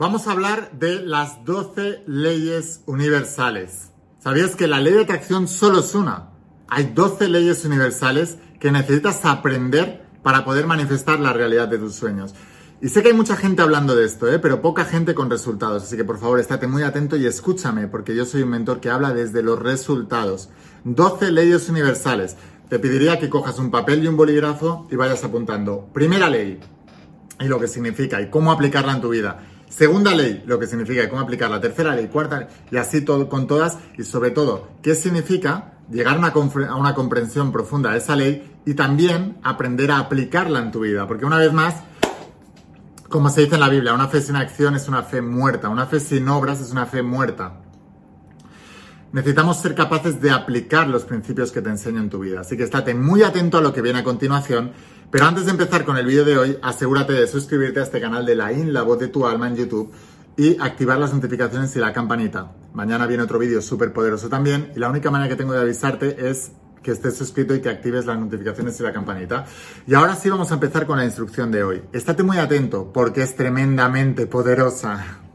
vamos a hablar de las 12 leyes universales. ¿Sabías que la ley de atracción solo es una? Hay 12 leyes universales que necesitas aprender para poder manifestar la realidad de tus sueños. Y sé que hay mucha gente hablando de esto, ¿eh? pero poca gente con resultados. Así que por favor, estate muy atento y escúchame, porque yo soy un mentor que habla desde los resultados. 12 leyes universales. Te pediría que cojas un papel y un bolígrafo y vayas apuntando. Primera ley, y lo que significa y cómo aplicarla en tu vida. Segunda ley, lo que significa y cómo aplicarla. Tercera ley, cuarta y así todo, con todas. Y sobre todo, qué significa llegar a una comprensión profunda de esa ley y también aprender a aplicarla en tu vida. Porque una vez más, como se dice en la Biblia, una fe sin acción es una fe muerta, una fe sin obras es una fe muerta. Necesitamos ser capaces de aplicar los principios que te enseño en tu vida. Así que estate muy atento a lo que viene a continuación. Pero antes de empezar con el vídeo de hoy, asegúrate de suscribirte a este canal de la IN, la voz de tu alma en YouTube y activar las notificaciones y la campanita. Mañana viene otro vídeo súper poderoso también y la única manera que tengo de avisarte es que estés suscrito y que actives las notificaciones y la campanita. Y ahora sí vamos a empezar con la instrucción de hoy. Estate muy atento porque es tremendamente poderosa.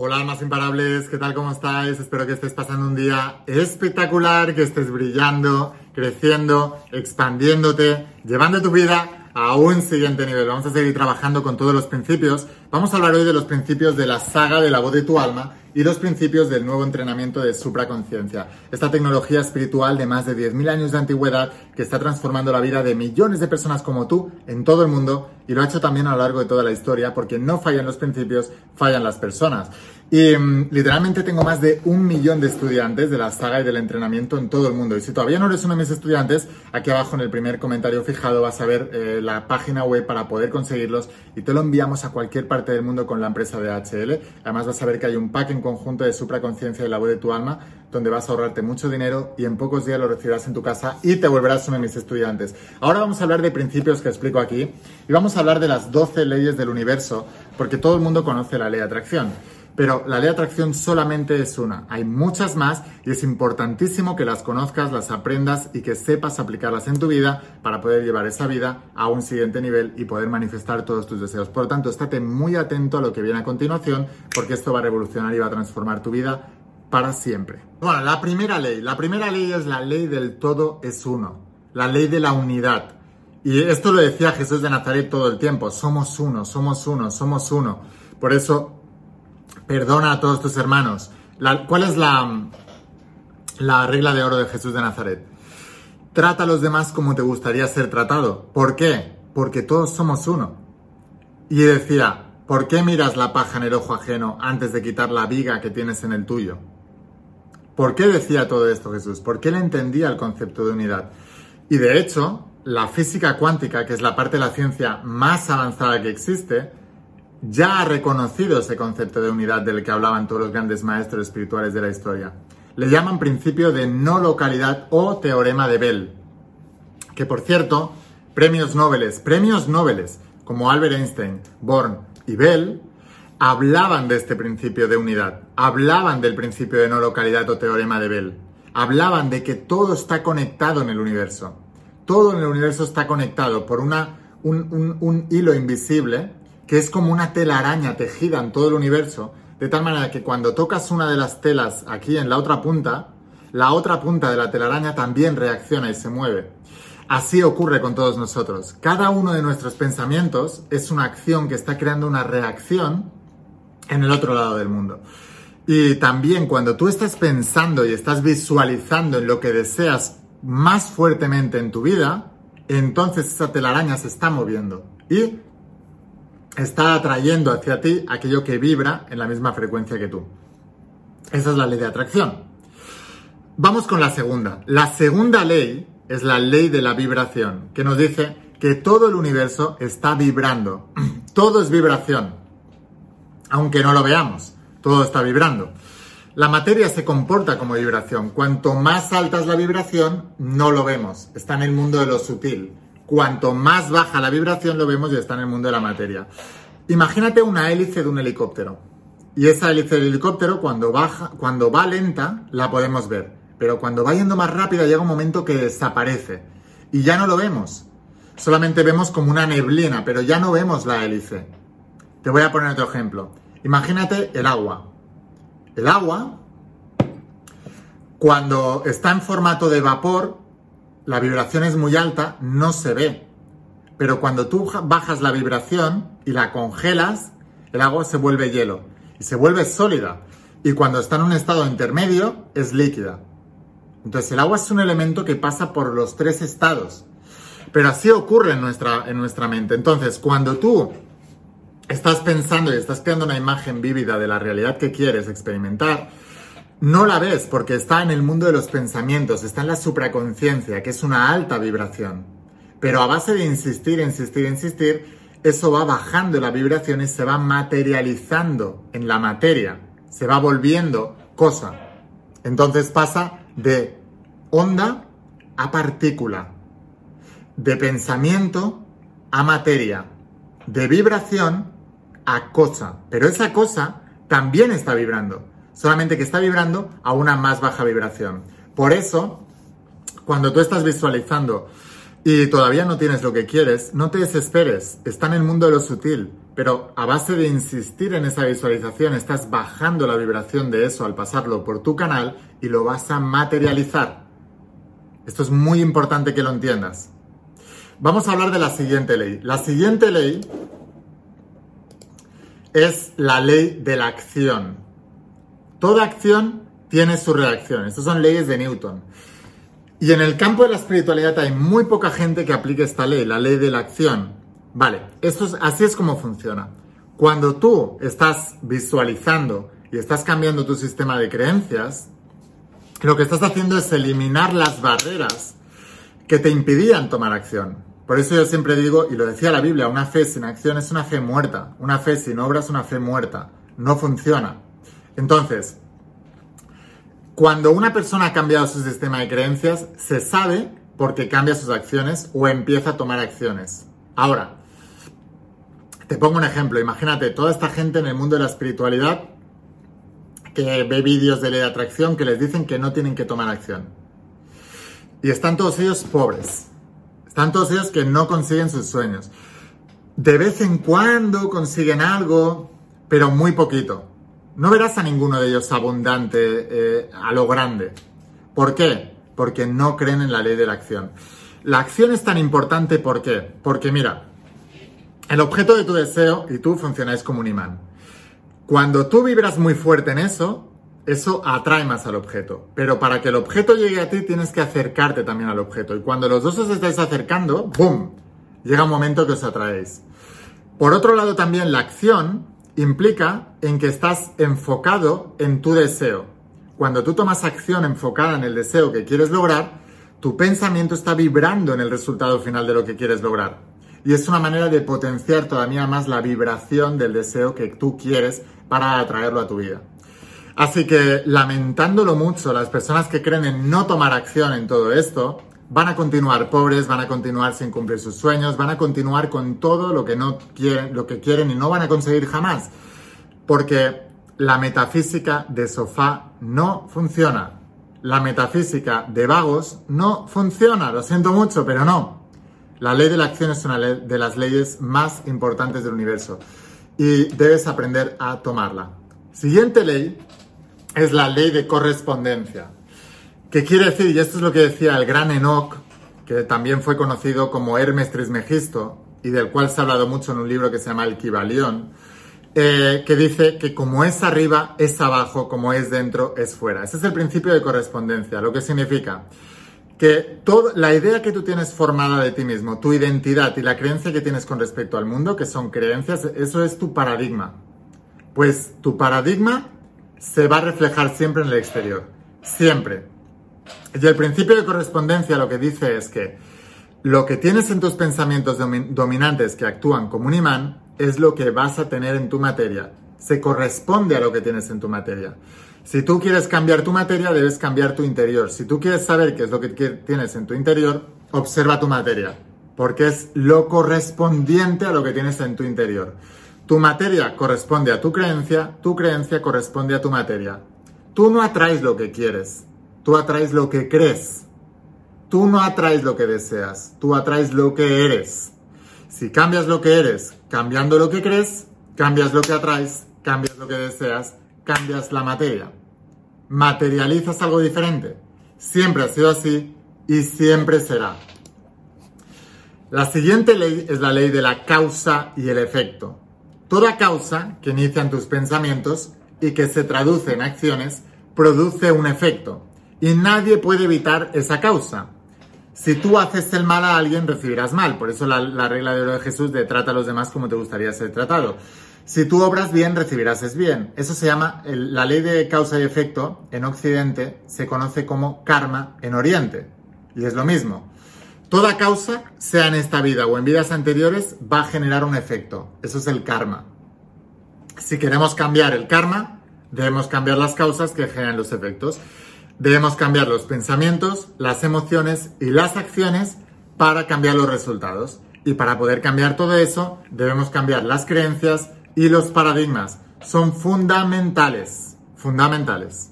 Hola almas imparables, ¿qué tal? ¿Cómo estáis? Espero que estés pasando un día espectacular, que estés brillando, creciendo, expandiéndote, llevando tu vida a un siguiente nivel. Vamos a seguir trabajando con todos los principios. Vamos a hablar hoy de los principios de la saga de la voz de tu alma y los principios del nuevo entrenamiento de supraconciencia. Esta tecnología espiritual de más de 10.000 años de antigüedad que está transformando la vida de millones de personas como tú en todo el mundo y lo ha hecho también a lo largo de toda la historia porque no fallan los principios, fallan las personas. Y mm, literalmente tengo más de un millón de estudiantes de la saga y del entrenamiento en todo el mundo. Y si todavía no eres uno de mis estudiantes, aquí abajo en el primer comentario fijado vas a ver eh, la página web para poder conseguirlos y te lo enviamos a cualquier parte del mundo con la empresa de HL. Además vas a ver que hay un pack en conjunto de supraconciencia y la voz de tu alma donde vas a ahorrarte mucho dinero y en pocos días lo recibirás en tu casa y te volverás uno de mis estudiantes. Ahora vamos a hablar de principios que explico aquí y vamos a hablar de las 12 leyes del universo porque todo el mundo conoce la ley de atracción. Pero la ley de atracción solamente es una. Hay muchas más y es importantísimo que las conozcas, las aprendas y que sepas aplicarlas en tu vida para poder llevar esa vida a un siguiente nivel y poder manifestar todos tus deseos. Por lo tanto, estate muy atento a lo que viene a continuación porque esto va a revolucionar y va a transformar tu vida para siempre. Bueno, la primera ley. La primera ley es la ley del todo es uno. La ley de la unidad. Y esto lo decía Jesús de Nazaret todo el tiempo. Somos uno, somos uno, somos uno. Por eso perdona a todos tus hermanos. ¿Cuál es la, la regla de oro de Jesús de Nazaret? Trata a los demás como te gustaría ser tratado. ¿Por qué? Porque todos somos uno. Y decía, ¿por qué miras la paja en el ojo ajeno antes de quitar la viga que tienes en el tuyo? ¿Por qué decía todo esto Jesús? ¿Por qué él entendía el concepto de unidad? Y de hecho, la física cuántica, que es la parte de la ciencia más avanzada que existe, ya ha reconocido ese concepto de unidad del que hablaban todos los grandes maestros espirituales de la historia. Le llaman principio de no localidad o teorema de Bell. Que por cierto, premios Nobel, premios Nobel como Albert Einstein, Born y Bell hablaban de este principio de unidad, hablaban del principio de no localidad o teorema de Bell, hablaban de que todo está conectado en el universo. Todo en el universo está conectado por una, un, un hilo invisible que es como una telaraña tejida en todo el universo, de tal manera que cuando tocas una de las telas aquí en la otra punta, la otra punta de la telaraña también reacciona y se mueve. Así ocurre con todos nosotros. Cada uno de nuestros pensamientos es una acción que está creando una reacción en el otro lado del mundo. Y también cuando tú estás pensando y estás visualizando en lo que deseas más fuertemente en tu vida, entonces esa telaraña se está moviendo. Y está atrayendo hacia ti aquello que vibra en la misma frecuencia que tú. Esa es la ley de atracción. Vamos con la segunda. La segunda ley es la ley de la vibración, que nos dice que todo el universo está vibrando. Todo es vibración. Aunque no lo veamos, todo está vibrando. La materia se comporta como vibración. Cuanto más alta es la vibración, no lo vemos. Está en el mundo de lo sutil. Cuanto más baja la vibración, lo vemos y está en el mundo de la materia. Imagínate una hélice de un helicóptero. Y esa hélice del helicóptero, cuando, baja, cuando va lenta, la podemos ver. Pero cuando va yendo más rápida, llega un momento que desaparece. Y ya no lo vemos. Solamente vemos como una neblina, pero ya no vemos la hélice. Te voy a poner otro ejemplo. Imagínate el agua. El agua, cuando está en formato de vapor, la vibración es muy alta, no se ve. Pero cuando tú bajas la vibración y la congelas, el agua se vuelve hielo y se vuelve sólida. Y cuando está en un estado intermedio, es líquida. Entonces el agua es un elemento que pasa por los tres estados. Pero así ocurre en nuestra, en nuestra mente. Entonces, cuando tú estás pensando y estás creando una imagen vívida de la realidad que quieres experimentar, no la ves porque está en el mundo de los pensamientos, está en la supraconciencia, que es una alta vibración. Pero a base de insistir, insistir, insistir, eso va bajando la vibración y se va materializando en la materia, se va volviendo cosa. Entonces pasa de onda a partícula, de pensamiento a materia, de vibración a cosa, pero esa cosa también está vibrando, solamente que está vibrando a una más baja vibración. Por eso, cuando tú estás visualizando y todavía no tienes lo que quieres, no te desesperes, está en el mundo de lo sutil, pero a base de insistir en esa visualización, estás bajando la vibración de eso al pasarlo por tu canal y lo vas a materializar. Esto es muy importante que lo entiendas. Vamos a hablar de la siguiente ley. La siguiente ley es la ley de la acción. Toda acción tiene su reacción. Estas son leyes de Newton. Y en el campo de la espiritualidad hay muy poca gente que aplique esta ley, la ley de la acción. Vale, esto es, así es como funciona. Cuando tú estás visualizando y estás cambiando tu sistema de creencias, lo que estás haciendo es eliminar las barreras que te impidían tomar acción. Por eso yo siempre digo, y lo decía la Biblia, una fe sin acción es una fe muerta. Una fe sin obra es una fe muerta. No funciona. Entonces, cuando una persona ha cambiado su sistema de creencias, se sabe porque cambia sus acciones o empieza a tomar acciones. Ahora, te pongo un ejemplo. Imagínate toda esta gente en el mundo de la espiritualidad que ve vídeos de ley de atracción que les dicen que no tienen que tomar acción. Y están todos ellos pobres están todos ellos que no consiguen sus sueños. De vez en cuando consiguen algo, pero muy poquito. No verás a ninguno de ellos abundante eh, a lo grande. ¿Por qué? Porque no creen en la ley de la acción. La acción es tan importante ¿por qué? Porque mira, el objeto de tu deseo y tú funcionáis como un imán. Cuando tú vibras muy fuerte en eso, eso atrae más al objeto. Pero para que el objeto llegue a ti tienes que acercarte también al objeto. Y cuando los dos os estáis acercando, ¡boom! Llega un momento que os atraéis. Por otro lado también la acción implica en que estás enfocado en tu deseo. Cuando tú tomas acción enfocada en el deseo que quieres lograr, tu pensamiento está vibrando en el resultado final de lo que quieres lograr. Y es una manera de potenciar todavía más la vibración del deseo que tú quieres para atraerlo a tu vida. Así que, lamentándolo mucho, las personas que creen en no tomar acción en todo esto, van a continuar pobres, van a continuar sin cumplir sus sueños, van a continuar con todo lo que no quieren, lo que quieren y no van a conseguir jamás. Porque la metafísica de sofá no funciona. La metafísica de vagos no funciona. Lo siento mucho, pero no. La ley de la acción es una de las leyes más importantes del universo y debes aprender a tomarla. Siguiente ley es la ley de correspondencia. ¿Qué quiere decir? Y esto es lo que decía el gran Enoch, que también fue conocido como Hermes Trismegisto, y del cual se ha hablado mucho en un libro que se llama El Kibalión, eh, que dice que como es arriba, es abajo, como es dentro, es fuera. Ese es el principio de correspondencia, lo que significa que toda la idea que tú tienes formada de ti mismo, tu identidad y la creencia que tienes con respecto al mundo, que son creencias, eso es tu paradigma. Pues tu paradigma se va a reflejar siempre en el exterior. Siempre. Y el principio de correspondencia lo que dice es que lo que tienes en tus pensamientos dominantes que actúan como un imán es lo que vas a tener en tu materia. Se corresponde a lo que tienes en tu materia. Si tú quieres cambiar tu materia, debes cambiar tu interior. Si tú quieres saber qué es lo que tienes en tu interior, observa tu materia, porque es lo correspondiente a lo que tienes en tu interior. Tu materia corresponde a tu creencia, tu creencia corresponde a tu materia. Tú no atraes lo que quieres, tú atraes lo que crees. Tú no atraes lo que deseas, tú atraes lo que eres. Si cambias lo que eres cambiando lo que crees, cambias lo que atraes, cambias lo que deseas, cambias la materia. Materializas algo diferente. Siempre ha sido así y siempre será. La siguiente ley es la ley de la causa y el efecto. Toda causa que inicia en tus pensamientos y que se traduce en acciones produce un efecto y nadie puede evitar esa causa. Si tú haces el mal a alguien, recibirás mal. Por eso la, regla de oro de Jesús de trata a los demás como te gustaría ser tratado. Si tú obras bien, recibirás es bien. Eso se llama la ley de causa y efecto en Occidente, se conoce como karma en Oriente. Y es lo mismo. Toda causa, sea en esta vida o en vidas anteriores, va a generar un efecto. Eso es el karma. Si queremos cambiar el karma, debemos cambiar las causas que generan los efectos. Debemos cambiar los pensamientos, las emociones y las acciones para cambiar los resultados. Y para poder cambiar todo eso, debemos cambiar las creencias y los paradigmas. Son fundamentales, fundamentales.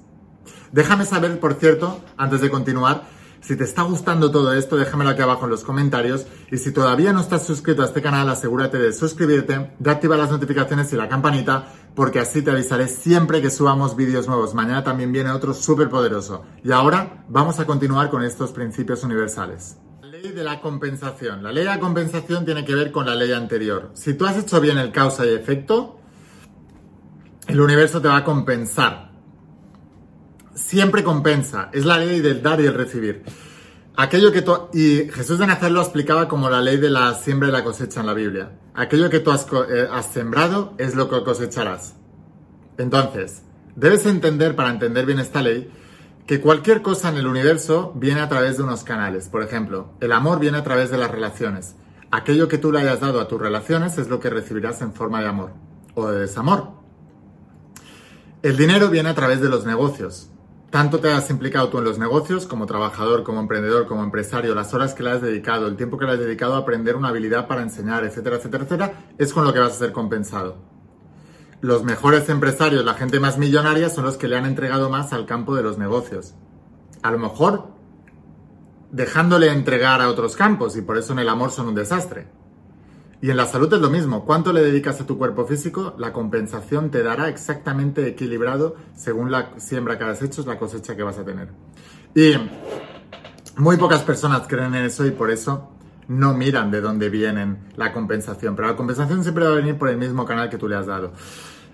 Déjame saber, por cierto, antes de continuar, si te está gustando todo esto, déjamelo aquí abajo en los comentarios. Y si todavía no estás suscrito a este canal, asegúrate de suscribirte, de activar las notificaciones y la campanita, porque así te avisaré siempre que subamos vídeos nuevos. Mañana también viene otro súper poderoso. Y ahora vamos a continuar con estos principios universales. La ley de la compensación. La ley de la compensación tiene que ver con la ley anterior. Si tú has hecho bien el causa y efecto, el universo te va a compensar siempre compensa. Es la ley del dar y el recibir. Aquello que tú, y Jesús de Nazaret lo explicaba como la ley de la siembra y la cosecha en la Biblia. Aquello que tú has, eh, has sembrado es lo que cosecharás. Entonces, debes entender, para entender bien esta ley, que cualquier cosa en el universo viene a través de unos canales. Por ejemplo, el amor viene a través de las relaciones. Aquello que tú le hayas dado a tus relaciones es lo que recibirás en forma de amor o de desamor. El dinero viene a través de los negocios tanto te has implicado tú en los negocios, como trabajador, como emprendedor, como empresario, las horas que le has dedicado, el tiempo que le has dedicado a aprender una habilidad para enseñar, etcétera, etcétera, etcétera, es con lo que vas a ser compensado. Los mejores empresarios, la gente más millonaria, son los que le han entregado más al campo de los negocios. A lo mejor dejándole entregar a otros campos y por eso en el amor son un desastre. Y en la salud es lo mismo. ¿Cuánto le dedicas a tu cuerpo físico? La compensación te dará exactamente equilibrado según la siembra que has hecho, es la cosecha que vas a tener. Y muy pocas personas creen en eso y por eso no miran de dónde viene la compensación. Pero la compensación siempre va a venir por el mismo canal que tú le has dado.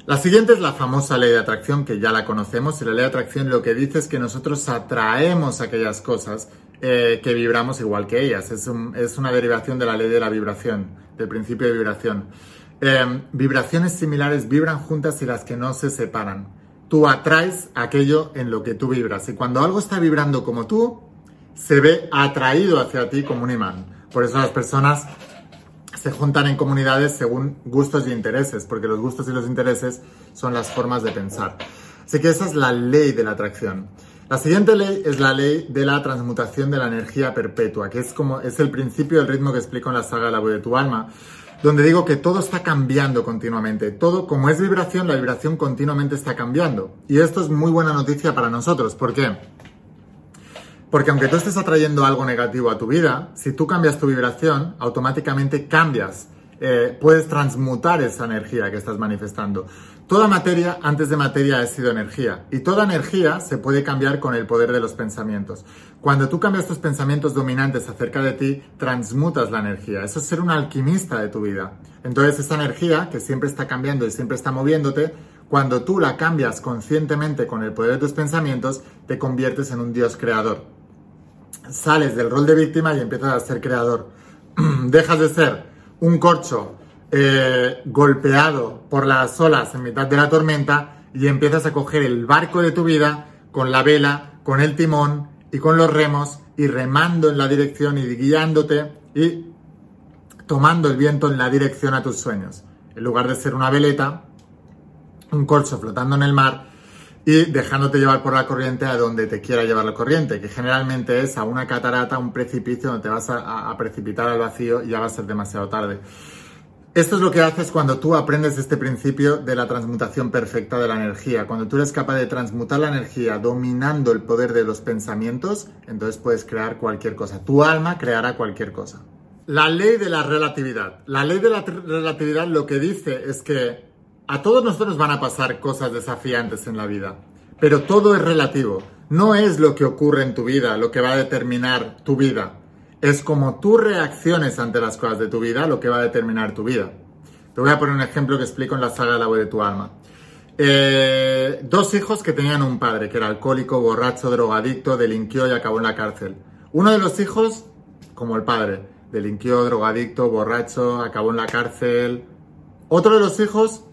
La siguiente es la famosa ley de atracción, que ya la conocemos. Y la ley de atracción lo que dice es que nosotros atraemos aquellas cosas eh, que vibramos igual que ellas. Es, es una derivación de la ley de la vibración del principio de vibración. Em, vibraciones similares vibran juntas y las que no se separan. Tú atraes aquello en lo que tú vibras. Y cuando algo está vibrando como tú, se ve atraído hacia ti como un imán. Por eso las personas se juntan en comunidades según gustos y intereses, porque los gustos y los intereses son las formas de pensar. Así que esa es la ley de la atracción. La siguiente ley es la ley de la transmutación de la energía perpetua, que es como es el principio del ritmo que explico en la saga La voz de tu alma, donde digo que todo está cambiando continuamente. Todo, como es vibración, la vibración continuamente está cambiando. Y esto es muy buena noticia para nosotros. ¿Por qué? Porque aunque tú estés atrayendo algo negativo a tu vida, si tú cambias tu vibración, automáticamente cambias, eh, puedes transmutar esa energía que estás manifestando. Toda materia antes de materia ha sido energía y toda energía se puede cambiar con el poder de los pensamientos. Cuando tú cambias tus pensamientos dominantes acerca de ti, transmutas la energía. Eso es ser un alquimista de tu vida. Entonces esa energía que siempre está cambiando y siempre está moviéndote, cuando tú la cambias conscientemente con el poder de tus pensamientos, te conviertes en un dios creador. Sales del rol de víctima y empiezas a ser creador. Dejas de ser un corcho eh, golpeado por las olas en mitad de la tormenta y empiezas a coger el barco de tu vida con la vela, con el timón y con los remos y remando en la dirección y guiándote y tomando el viento en la dirección a tus sueños. En lugar de ser una veleta, un corcho flotando en el mar, y dejándote llevar por la corriente a donde te quiera llevar la corriente, que generalmente es a una catarata, un precipicio donde te vas a, a precipitar al vacío y ya va a ser demasiado tarde. Esto es lo que haces cuando tú aprendes este principio de la transmutación perfecta de la energía. Cuando tú eres capaz de transmutar la energía dominando el poder de los pensamientos, entonces puedes crear cualquier cosa. Tu alma creará cualquier cosa. La ley de la relatividad. La ley de la relatividad lo que dice es que a todos nosotros van a pasar cosas desafiantes en la vida, pero todo es relativo. No es lo que ocurre en tu vida lo que va a determinar tu vida es como tú reacciones ante las cosas de tu vida lo que va a determinar tu vida. Te voy a poner un ejemplo que explico en la saga la voz de tu alma. Eh, dos hijos que tenían un padre que era alcohólico, borracho, drogadicto, delinquió y acabó en la cárcel. Uno de los hijos, como el padre, delinquió, drogadicto, borracho, acabó en la cárcel. Otro de los hijos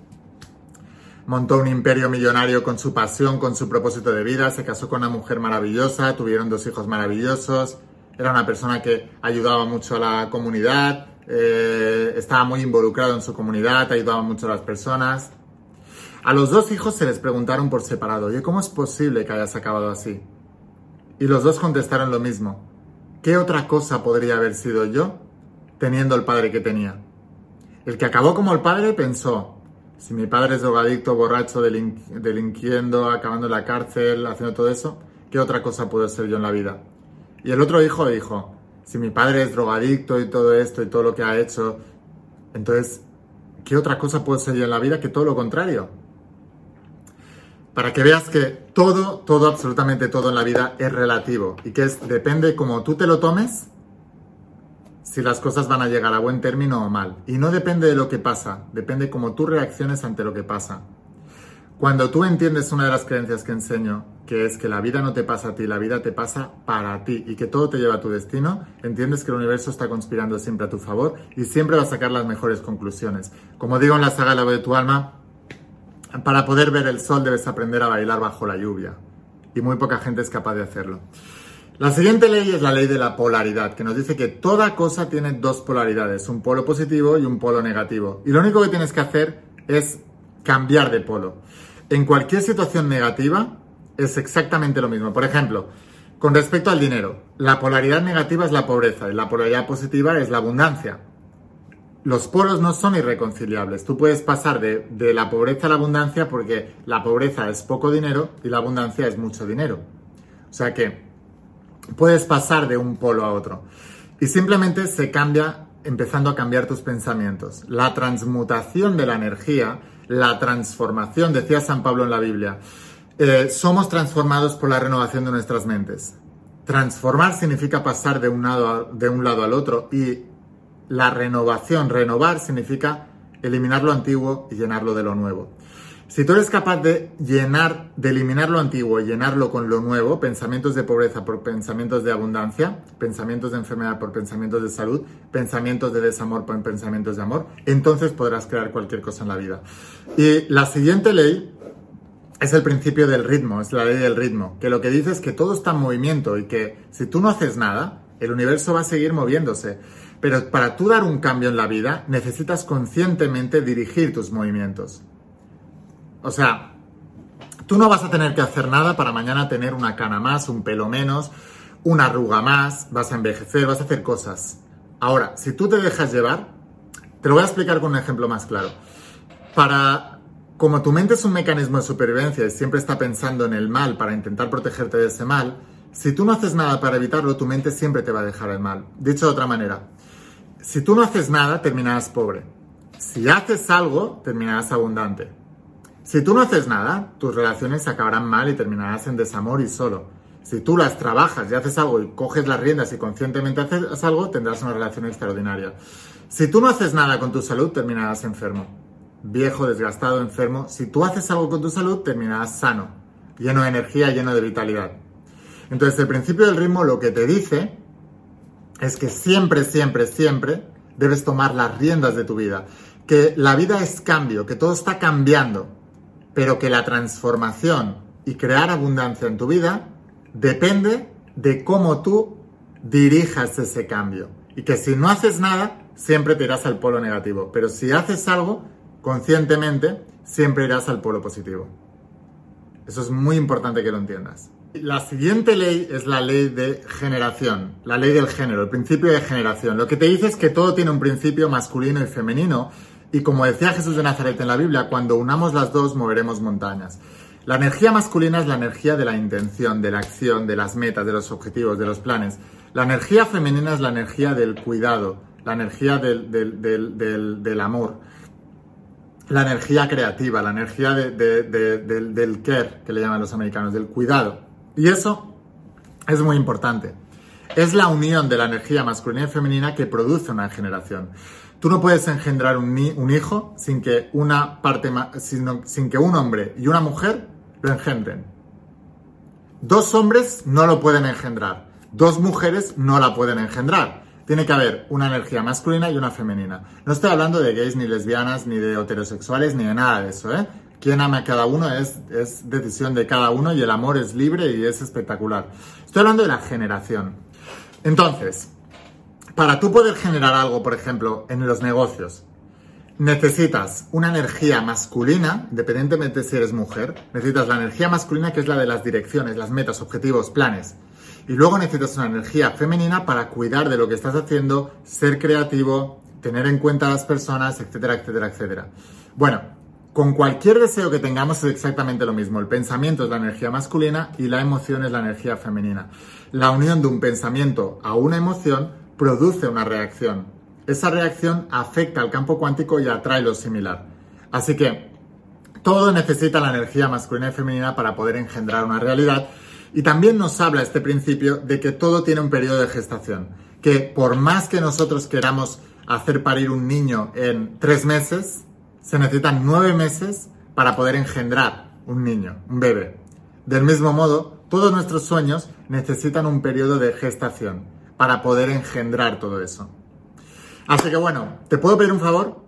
montó un imperio millonario con su pasión, con su propósito de vida, se casó con una mujer maravillosa, tuvieron dos hijos maravillosos, era una persona que ayudaba mucho a la comunidad, eh, estaba muy involucrado en su comunidad, ayudaba mucho a las personas. A los dos hijos se les preguntaron por separado, oye, ¿cómo es posible que hayas acabado así? Y los dos contestaron lo mismo. ¿Qué otra cosa podría haber sido yo teniendo el padre que tenía? El que acabó como el padre pensó, si mi padre es drogadicto, borracho, delinquiendo, acabando en la cárcel, haciendo todo eso, ¿qué otra cosa puedo ser yo en la vida? Y el otro hijo dijo, si mi padre es drogadicto y todo esto y todo lo que ha hecho, entonces, ¿qué otra cosa puedo ser yo en la vida que todo lo contrario? Para que veas que todo, todo, absolutamente todo en la vida es relativo y que es, depende como tú te lo tomes, si las cosas van a llegar a buen término o mal. Y no depende de lo que pasa, depende cómo tú reacciones ante lo que pasa. Cuando tú entiendes una de las creencias que enseño, que es que la vida no te pasa a ti, la vida te pasa para ti y que todo te lleva a tu destino, entiendes que el universo está conspirando siempre a tu favor y siempre va a sacar las mejores conclusiones. Como digo en la saga La voz de tu alma, para poder ver el sol debes aprender a bailar bajo la lluvia y muy poca gente es capaz de hacerlo. La siguiente ley es la ley de la polaridad, que nos dice que toda cosa tiene dos polaridades, un polo positivo y un polo negativo. Y lo único que tienes que hacer es cambiar de polo. En cualquier situación negativa es exactamente lo mismo. Por ejemplo, con respecto al dinero, la polaridad negativa es la pobreza y la polaridad positiva es la abundancia. Los polos no son irreconciliables. Tú puedes pasar de, la pobreza a la abundancia porque la pobreza es poco dinero y la abundancia es mucho dinero. O sea que puedes pasar de un polo a otro. Y simplemente se cambia empezando a cambiar tus pensamientos. La transmutación de la energía la transformación, decía San Pablo en la Biblia. Eh, somos transformados por la renovación de nuestras mentes. Transformar significa pasar de un, lado de un lado al otro y la renovación, renovar significa eliminar lo antiguo y llenarlo de lo nuevo. Si tú eres capaz de llenar, de eliminar lo antiguo y llenarlo con lo nuevo, pensamientos de pobreza por pensamientos de abundancia, pensamientos de enfermedad por pensamientos de salud, pensamientos de desamor por pensamientos de amor, entonces podrás crear cualquier cosa en la vida. Y la siguiente ley es el principio del ritmo, es la ley del ritmo, que lo que dice es que todo está en movimiento y que si tú no haces nada, el universo va a seguir moviéndose. Pero para tú dar un cambio en la vida, necesitas conscientemente dirigir tus movimientos. O sea, tú no vas a tener que hacer nada para mañana tener una cana más, un pelo menos, una arruga más, vas a envejecer, vas a hacer cosas. Ahora, si tú te dejas llevar, te lo voy a explicar con un ejemplo más claro. Para, como tu mente es un mecanismo de supervivencia y siempre está pensando en el mal para intentar protegerte de ese mal, si tú no haces nada para evitarlo, tu mente siempre te va a dejar el mal. Dicho de otra manera, si tú no haces nada, terminarás pobre. Si haces algo, terminarás abundante. Si tú no haces nada, tus relaciones acabarán mal y terminarás en desamor y solo. Si tú las trabajas y haces algo y coges las riendas y conscientemente haces algo, tendrás una relación extraordinaria. Si tú no haces nada con tu salud, terminarás enfermo. Viejo, desgastado, enfermo. Si tú haces algo con tu salud, terminarás sano, lleno de energía, lleno de vitalidad. Entonces, el principio del ritmo lo que te dice es que siempre, siempre, siempre debes tomar las riendas de tu vida. Que la vida es cambio, que todo está cambiando pero que la transformación y crear abundancia en tu vida depende de cómo tú dirijas ese cambio. Y que si no haces nada, siempre te irás al polo negativo. Pero si haces algo, conscientemente, siempre irás al polo positivo. Eso es muy importante que lo entiendas. La siguiente ley es la ley de generación, la ley del género, el principio de generación. Lo que te dice es que todo tiene un principio masculino y femenino y como decía Jesús de Nazaret en la Biblia, cuando unamos las dos moveremos montañas. La energía masculina es la energía de la intención, de la acción, de las metas, de los objetivos, de los planes. La energía femenina es la energía del cuidado, la energía del, del amor, la energía creativa, la energía del, del care, que le llaman los americanos, del cuidado. Y eso es muy importante. Es la unión de la energía masculina y femenina que produce una generación. Tú no puedes engendrar un, hijo sin que una parte sin, sin que un hombre y una mujer lo engendren. Dos hombres no lo pueden engendrar. Dos mujeres no la pueden engendrar. Tiene que haber una energía masculina y una femenina. No estoy hablando de gays, ni lesbianas, ni de heterosexuales, ni de nada de eso, ¿eh? Quien ama a cada uno es decisión de cada uno y el amor es libre y es espectacular. Estoy hablando de la generación. Entonces, para tú poder generar algo, por ejemplo, en los negocios, necesitas una energía masculina, independientemente si eres mujer, necesitas la energía masculina que es la de las direcciones, las metas, objetivos, planes. Y luego necesitas una energía femenina para cuidar de lo que estás haciendo, ser creativo, tener en cuenta a las personas, etcétera, etcétera, etcétera. Bueno, con cualquier deseo que tengamos es exactamente lo mismo. El pensamiento es la energía masculina y la emoción es la energía femenina. La unión de un pensamiento a una emoción produce una reacción. Esa reacción afecta al campo cuántico y atrae lo similar. Así que todo necesita la energía masculina y femenina para poder engendrar una realidad. Y también nos habla este principio de que todo tiene un periodo de gestación. Que por más que nosotros queramos hacer parir un niño en tres meses, se necesitan nueve meses para poder engendrar un niño, un bebé. Del mismo modo, todos nuestros sueños necesitan un periodo de gestación para poder engendrar todo eso. Así que bueno, ¿te puedo pedir un favor?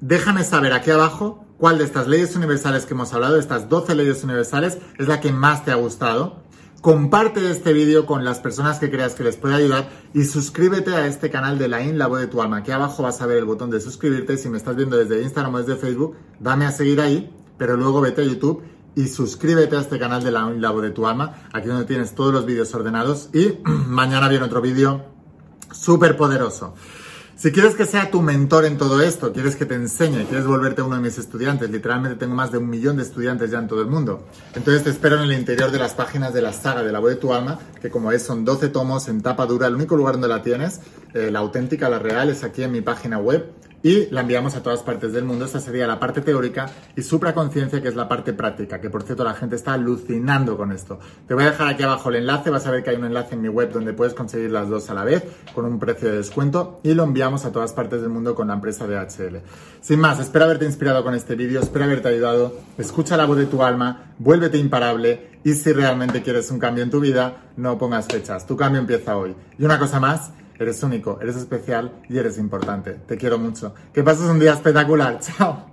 Déjame saber aquí abajo cuál de estas leyes universales que hemos hablado, estas 12 leyes universales, es la que más te ha gustado Comparte este vídeo con las personas que creas que les puede ayudar y suscríbete a este canal de la In de tu Alma. Aquí abajo vas a ver el botón de suscribirte. Si me estás viendo desde Instagram o desde Facebook, dame a seguir ahí, pero luego vete a YouTube y suscríbete a este canal de la In de tu Alma, aquí donde tienes todos los vídeos ordenados y mañana viene otro vídeo súper poderoso. Si quieres que sea tu mentor en todo esto, quieres que te enseñe, quieres volverte uno de mis estudiantes, literalmente tengo más de un millón de estudiantes ya en todo el mundo. Entonces te espero en el interior de las páginas de la saga de la voz de tu alma, que como es son 12 tomos en tapa dura, el único lugar donde la tienes, eh, la auténtica, la real, es aquí en mi página web y la enviamos a todas partes del mundo. Esa sería la parte teórica y supraconciencia, que es la parte práctica, que por cierto la gente está alucinando con esto. Te voy a dejar aquí abajo el enlace, vas a ver que hay un enlace en mi web donde puedes conseguir las dos a la vez con un precio de descuento y lo enviamos a todas partes del mundo con la empresa de HL. Sin más, espero haberte inspirado con este vídeo, espero haberte ayudado, escucha la voz de tu alma, vuélvete imparable y si realmente quieres un cambio en tu vida, no pongas fechas, tu cambio empieza hoy. Y una cosa más, Eres único, eres especial y eres importante. Te quiero mucho. Que pases un día espectacular. Chao.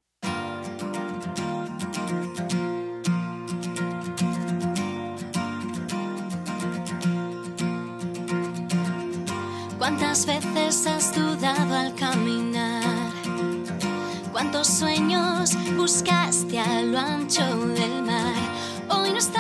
¿Cuántas veces has dudado al caminar? ¿Cuántos sueños buscaste a lo ancho del mar? Hoy no es